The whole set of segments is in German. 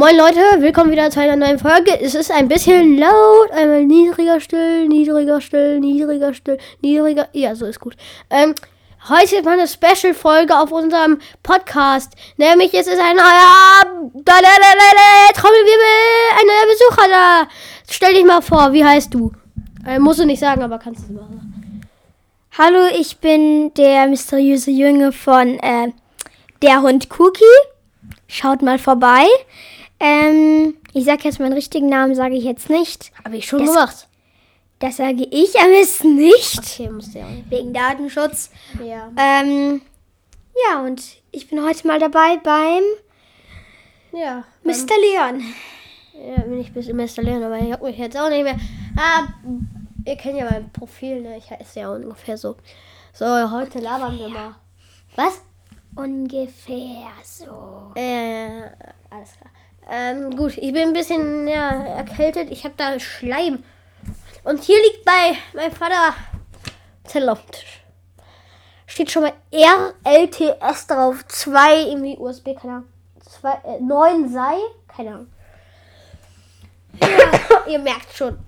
Moin Leute, willkommen wieder zu einer neuen Folge. Es ist ein bisschen laut, einmal niedriger still, niedriger still, niedriger still, niedriger. Ja, so ist gut. Ähm, heute ist eine Special-Folge auf unserem Podcast. Nämlich es ist ein neuer Trommelwirbel, ein neuer Besucher da. Stell dich mal vor, wie heißt du? Äh, musst du nicht sagen, aber kannst du machen. Hallo, ich bin der mysteriöse Junge von äh, der Hund Cookie. Schaut mal vorbei. Ähm, ich sage jetzt meinen richtigen Namen, sage ich jetzt nicht. Habe ich schon Das- gemacht. Das sage ich am besten nicht. Okay, musst du ja auch nicht. Wegen Datenschutz. Ja. Ähm, ja, und ich bin heute mal dabei beim Ja. Mr. Leon. Ja, bin ich bis installieren, aber ich hab mich jetzt auch nicht mehr. Ah, ihr kennt ja mein Profil, ne? Ich heiße ja ungefähr so. So, heute labern wir mal. Was? Ungefähr so. Äh, alles klar. Ähm, gut, ich bin ein bisschen ja, erkältet. Ich habe da Schleim. Und hier liegt bei meinem Vater Zettel auf dem Tisch. Steht schon mal RLTS drauf. Zwei irgendwie USB, keine Ahnung. Zwei, äh, neun sei, keine Ahnung. Ja, ihr merkt schon.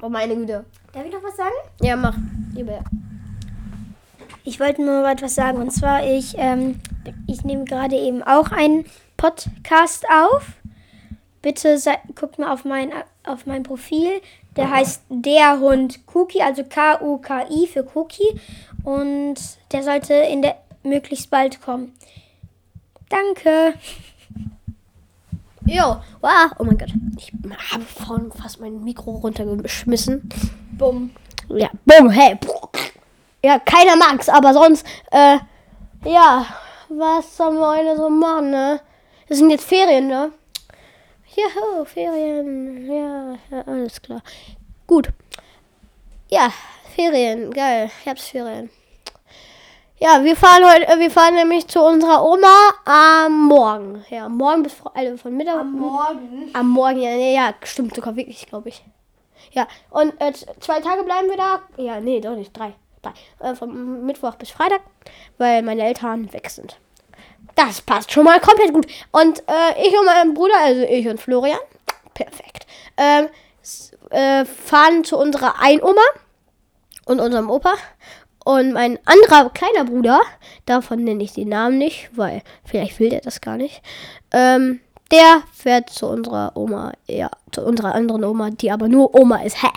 Oh meine Güte. Darf ich noch was sagen? Ja, mach. Lieber. Ich wollte nur etwas sagen. Und zwar, ich, ähm, ich nehme gerade eben auch einen Podcast auf. Bitte sei, guckt mal auf mein, auf mein Profil. Der heißt Der Hund Cookie, also K-U-K-I für Cookie. Und der sollte in der möglichst bald kommen. Danke. Jo, wow. Oh mein Gott. Ich habe vorhin fast mein Mikro runtergeschmissen. Bumm. Ja, bumm, hey. Ja, keiner mag's, aber sonst, äh, ja, was sollen wir heute so machen, ne? Das sind jetzt Ferien, ne? Juhu, Ferien. Ja, ja, alles klar. Gut. Ja, Ferien, geil. Herbstferien. Ja, wir fahren heute, äh, wir fahren nämlich zu unserer Oma am Morgen. Ja, morgen bis Fre- also von Mittag. Morgen. Am Morgen, ja, nee, ja, stimmt sogar wirklich, glaube ich. Ja, und äh, zwei Tage bleiben wir da. Ja, nee, doch nicht, drei. Drei. Äh, vom Mittwoch bis Freitag, weil meine Eltern weg sind. Das passt schon mal komplett gut. Und äh, ich und mein Bruder, also ich und Florian, perfekt, ähm, äh, fahren zu unserer Einoma und unserem Opa. Und mein anderer kleiner Bruder, davon nenne ich den Namen nicht, weil vielleicht will der das gar nicht, ähm, der fährt zu unserer Oma, ja, zu unserer anderen Oma, die aber nur Oma ist. Hä?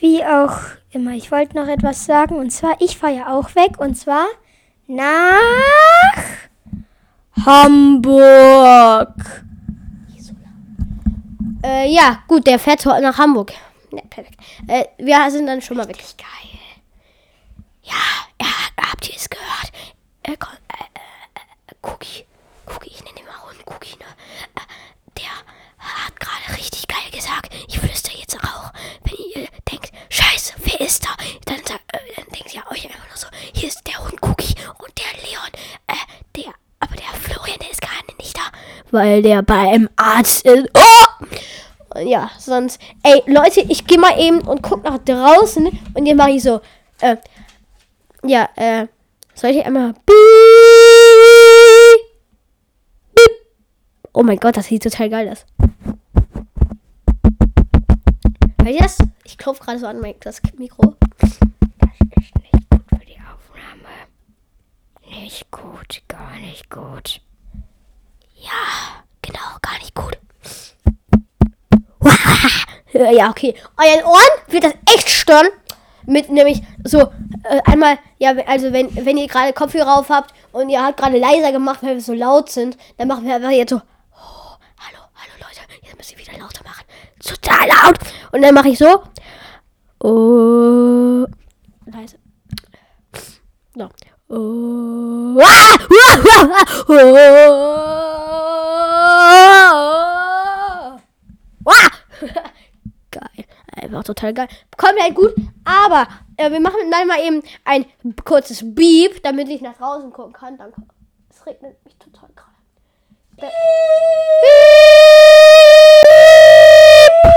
Wie auch immer, ich wollte noch etwas sagen. Und zwar, ich fahre ja auch weg. Und zwar nach Hamburg. Äh, ja, gut, der fährt nach Hamburg. Ja, perfekt. Äh, wir sind dann schon mal weg. Geil. Ja, ja, habt ihr es gehört? Äh, komm, äh, äh, äh, Cookie. Cookie, ich nenne ihn mal Hund Cookie, ne? Äh, der hat gerade richtig geil gesagt. Ich flüster jetzt auch. Wenn ihr denkt, scheiße, wer ist da? Dann, äh, dann denkt ihr euch einfach nur so, hier ist der Hund Cookie und der Leon. Äh, der, aber der Florian, der ist gar nicht da. Weil der beim Arzt ist. Oh! Ja, sonst. Ey, Leute, ich gehe mal eben und guck nach draußen und dann mache ich so. Äh, ja, äh, soll ich einmal. Oh mein Gott, das sieht total geil aus. Hört ihr das? Ich klopfe gerade so an mein das Mikro. Das ist nicht gut für die Aufnahme. Nicht gut, gar nicht gut. Ja, genau, gar nicht gut. Ja, okay. Euren Ohren wird das echt stören. Mit nämlich so äh, einmal, ja, also wenn, wenn ihr gerade Kopfhörer auf habt und ihr habt gerade leiser gemacht, weil wir so laut sind, dann machen wir einfach jetzt so, oh, hallo, hallo Leute, jetzt müsst ihr wieder lauter machen. Total laut. Und dann mache ich so, oh, leise. So. Oh, ah, oh, ah. Geil. Einfach total geil. Kommt halt gut. Aber äh, wir machen dann mal eben ein kurzes Beep, damit ich nach draußen gucken kann. Danke. Es regnet mich total gerade. Be- Beep.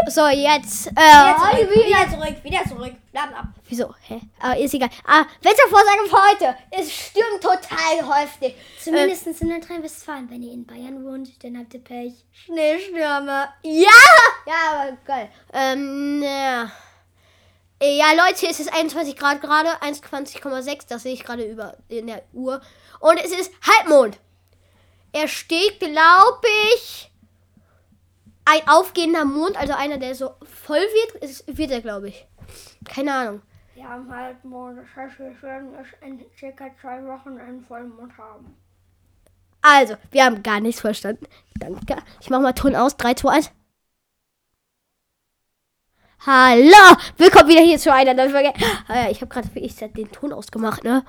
So, jetzt. Äh, Wieder zurück, wieder zurück, wieder zurück. Bleiben ab. Wieso? Hä? Aber ist egal. Ah, Wettervorsage für heute. Es stürmt total häufig. Zumindest in Nordrhein-Westfalen. Wenn ihr in Bayern wohnt, dann habt ihr Pech. Schneestürme. Ja! Ja, aber geil. Ähm, ja. Ja, Leute, es ist 21 Grad gerade, 21,6, das sehe ich gerade über in der Uhr. Und es ist Halbmond. Er steht, glaube ich, ein aufgehender Mond, also einer, der so voll wird, ist, wird er, glaube ich. Keine Ahnung. Wir haben Halbmond. Das heißt, wir werden es in circa zwei Wochen einen Vollmond haben. Also, wir haben gar nichts verstanden. Danke. Ich mach mal Ton aus. 3, 2, 1. Hallo! Willkommen wieder hier zu einer neuen Folge. Ah Ich habe gerade für ich den Ton ausgemacht, ne?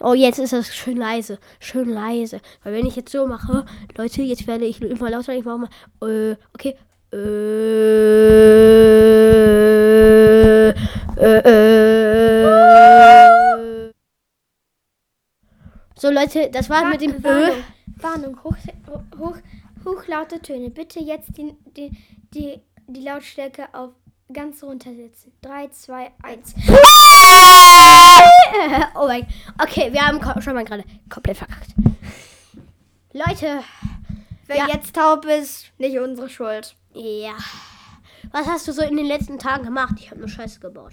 Oh, jetzt ist das schön leise. Schön leise. Weil wenn ich jetzt so mache, Leute, jetzt werde ich immer lauter. Ich mache mal. Äh, okay. Äh, äh, äh. So, Leute, das war mit dem Ö. Warnung, Warnung hoch, hoch, hochlaute Töne. Bitte jetzt die, die, die, die Lautstärke auf ganz runtersetzen. 3, 2, 1. oh mein Okay, wir haben schon mal gerade komplett verkackt. Leute, Wer Ja. jetzt taub ist, nicht unsere Schuld. ja. Was hast du so in den letzten Tagen gemacht? Ich habe nur Scheiße gebaut.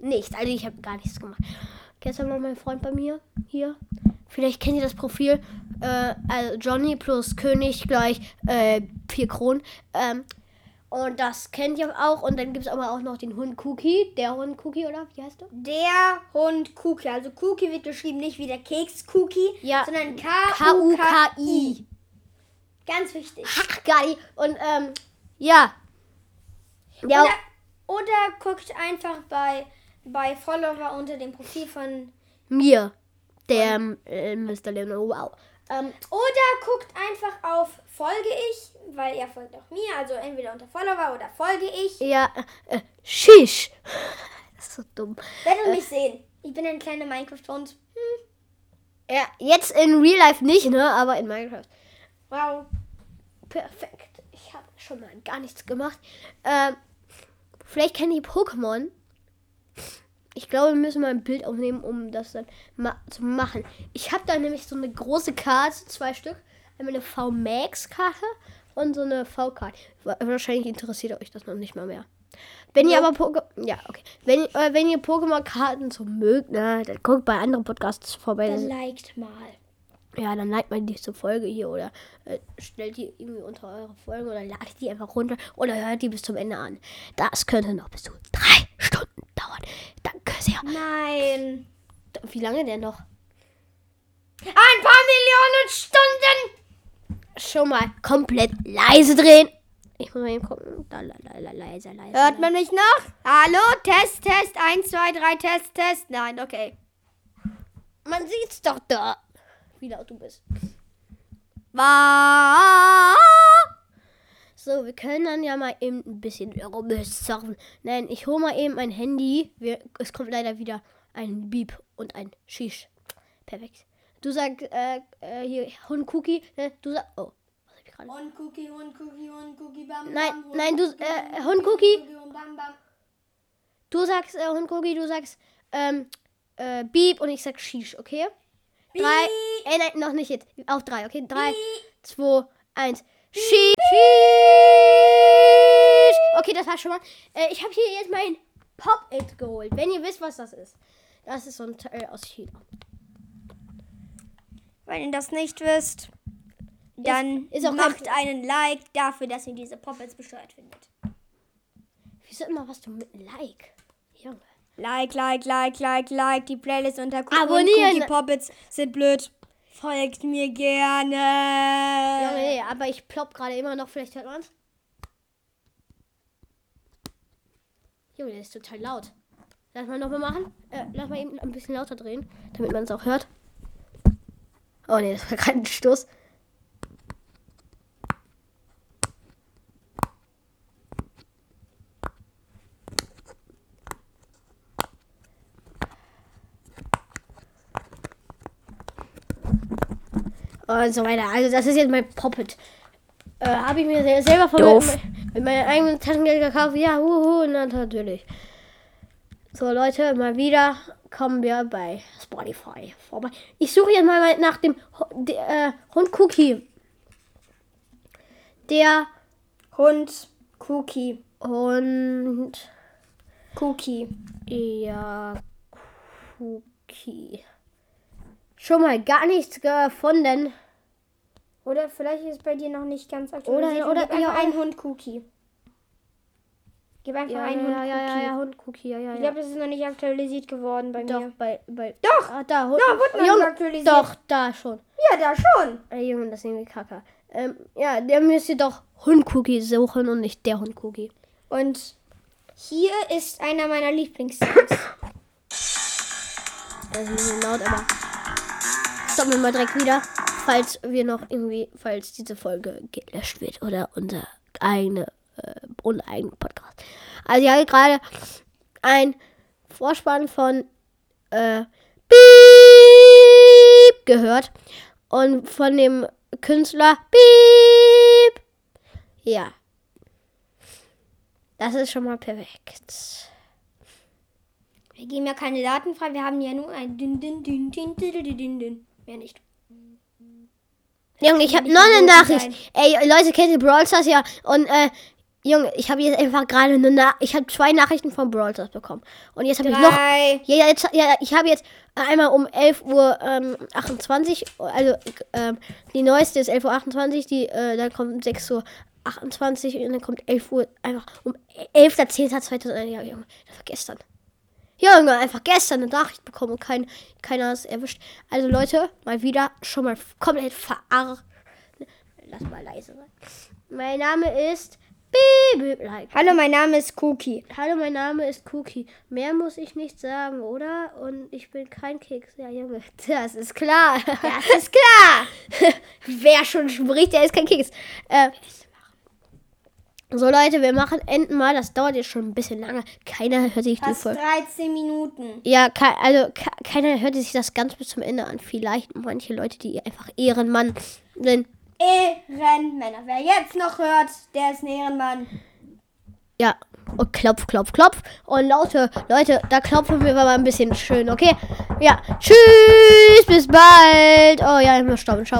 Nichts, also ich habe gar nichts gemacht. Gestern war mein Freund bei mir hier. Vielleicht kennt ihr das Profil. Äh, also Johnny plus König gleich äh, vier Kronen. Ähm, und das kennt ihr auch. Und dann gibt es aber auch noch den Hund Cookie. Der Hund Cookie, oder? Wie heißt du? Der Hund Cookie. Also Cookie wird geschrieben nicht wie der Keks Cookie, Ja. sondern K-U-K-I. Ganz wichtig. Ach, geil. Und ähm, ja. Ja, Oder, oder guckt einfach bei, bei Follower unter dem Profil von. mir. Der äh, Mr. Leonard. Wow. Ähm, Oder guckt einfach auf Folge ich, weil er folgt auch mir. Also entweder unter Follower oder folge ich. ja, äh, Shish. Das ist so dumm. Werdet mich sehen. Ich bin ein kleiner Minecraft-Hund. Hm. Ja, jetzt in Real Life nicht, ne? Aber in Minecraft. Wow. Perfekt. Ich habe schon mal gar nichts gemacht. Ähm, vielleicht kennen die Pokémon. Ich glaube, wir müssen mal ein Bild aufnehmen, um das dann ma zu machen. Ich habe da nämlich so eine große Karte, zwei Stück. Einmal eine V-Max-Karte und so eine V-Karte. Wa- Wahrscheinlich interessiert euch das noch nicht mal mehr. Wenn ihr aber Pokémon. Ja, okay. Wenn, äh, wenn ihr Pokémon-Karten so mögt, ne, dann guckt bei anderen Podcasts vorbei. Dann liked mal. ja, dann liked man die zur Folge hier oder äh, stellt die irgendwie unter eure Folgen oder ladet die einfach runter oder hört die bis zum Ende an. Das könnte noch bis zu drei Stunden dauern. Danke sehr. Nein. Wie lange denn noch? Ein paar Millionen Stunden. Schon mal komplett leise drehen. Ich muss mal eben gucken. Da, la, la, la, leise, leise. Hört man mich noch? Hallo? Test, Test. 1, 2, 3, Test, Test. Nein, okay. Man sieht's doch da. Wie laut du bist. So, wir können dann ja mal eben ein bisschen rumsurfen. Nein, ich hole mal eben mein Handy. Wir, es kommt leider wieder ein Beep und ein Shish. Perfekt. Du sagst, äh, äh, hier, Hund Cookie. Ne? Du sagst, oh, gerade? Hund Cookie, Hund Cookie, Hund Cookie, bam, Nein, bam, nein, du, Hund äh, Cookie, Hund Cookie. Hund bam, bam. Du sagst, äh, Hund Cookie, du sagst, ähm, äh, Beep und ich sag Shish, okay? Drei, äh, nein, noch nicht jetzt. Auf drei, okay? Drei, zwei, eins. Shish. Okay, das war schon mal. Äh, ich habe hier jetzt mein Pop-It geholt. Wenn ihr wisst, was das ist. Das ist so ein Teil aus China. Wenn ihr das nicht wisst, dann macht einen Like dafür, dass ihr diese Poppets besteuert findet. Wieso immer was du mit Like? Junge. Like, like, like, like, like. Die Playlist unter Cookie Abonnieren. Die Poppets sind blöd. Folgt mir gerne. Junge, nee, aber ich plopp gerade immer noch. Vielleicht hört man's. Junge, der ist total laut. Lass mal nochmal machen. Äh, lass mal eben ein bisschen lauter drehen, damit man es auch hört. Oh nee, das war gerade ein Stoß. Und so weiter. Also das ist jetzt mein Poppet. Äh, Habe ich mir se- selber von Doof. Mit meinem eigenen Taschengeld gekauft. Ja, huhu, na, natürlich. So, Leute, mal wieder kommen wir bei Spotify vorbei. Ich suche jetzt mal nach dem der, äh, Hund Cookie. Der Hund, Cookie, Hund. Cookie. Ja, Cookie. Schon mal gar nichts gefunden. Oder vielleicht ist es bei dir noch nicht ganz aktualisiert. Oder- oder- ja, einen Hund, Cookie. Gib einfach Ja, einen ja, Hund, ja, ja, Cookie. ja, Hund Cookie, ja, ja, Ich glaube, das ist noch nicht aktualisiert geworden bei Doch, mir. bei, bei. Doch! Ah, da, Hund. Da, wurde noch Junge, nicht aktualisiert. Doch, da schon. Ja, da schon. Ey, Junge, das ist irgendwie kacke. Ähm, ja, der müsste doch Hund Cookie suchen und nicht der Hund Cookie. Und hier ist einer meiner Lieblingssongs. Das ist ein bisschen laut, aber. Stoppen wir mal direkt wieder. Falls wir noch irgendwie, falls diese Folge gelöscht wird oder unser eigene, äh, uneigene Podcast. Also ich habe gerade ein Vorspann von äh, Beep gehört und von dem Künstler Beep. Ja. Das ist schon mal perfekt. Wir geben ja keine Daten frei, wir haben ja nur ein dünn, dünn, dünn, dünn, dünn, dünn, dünn. Mehr nicht. Junge, ich habe noch eine Nachricht. Ey, Leute, kennt ihr Brawl Stars ja? Und, äh, Junge, ich habe jetzt einfach gerade eine Na Ich habe zwei Nachrichten von Brawl Stars bekommen. Und jetzt habe ich noch. Ja, ja, jetzt, ja, ich habe jetzt einmal um 11 Uhr ähm, 28, also ähm, die neueste ist 11.28 Uhr, die, äh, dann kommt 6 Uhr 28 und dann kommt 11 Uhr, einfach um 11.10.2000, ja, Junge, das war gestern. Ja, Junge, einfach gestern eine Nachricht bekommen und kein, keiner ist erwischt. Also Leute, mal wieder schon mal komplett verarrt. Lass mal leise sein. Mein Name ist. Like. Hallo, mein Name ist Cookie. Hallo, mein Name ist Cookie. Mehr muss ich nicht sagen, oder? Und ich bin kein Keks. Ja, Junge, das ist klar. Das ist klar. Wer schon spricht, der ist kein Keks. Äh, so, Leute, wir machen enden mal. Das dauert jetzt schon ein bisschen lange. Keiner hört sich die Fast Folge. 13 Minuten. Ja, also ke keiner hört sich das ganz bis zum Ende an. Vielleicht manche Leute, die einfach Ehrenmann sind. Ehrenmänner. Wer jetzt noch hört, der ist ein Ehrenmann. Ja. Und klopf, klopf, klopf. Und laute Leute, da klopfen wir mal ein bisschen schön, okay? Ja. Tschüss, bis bald. Oh ja, ich muss stoppen. Ciao.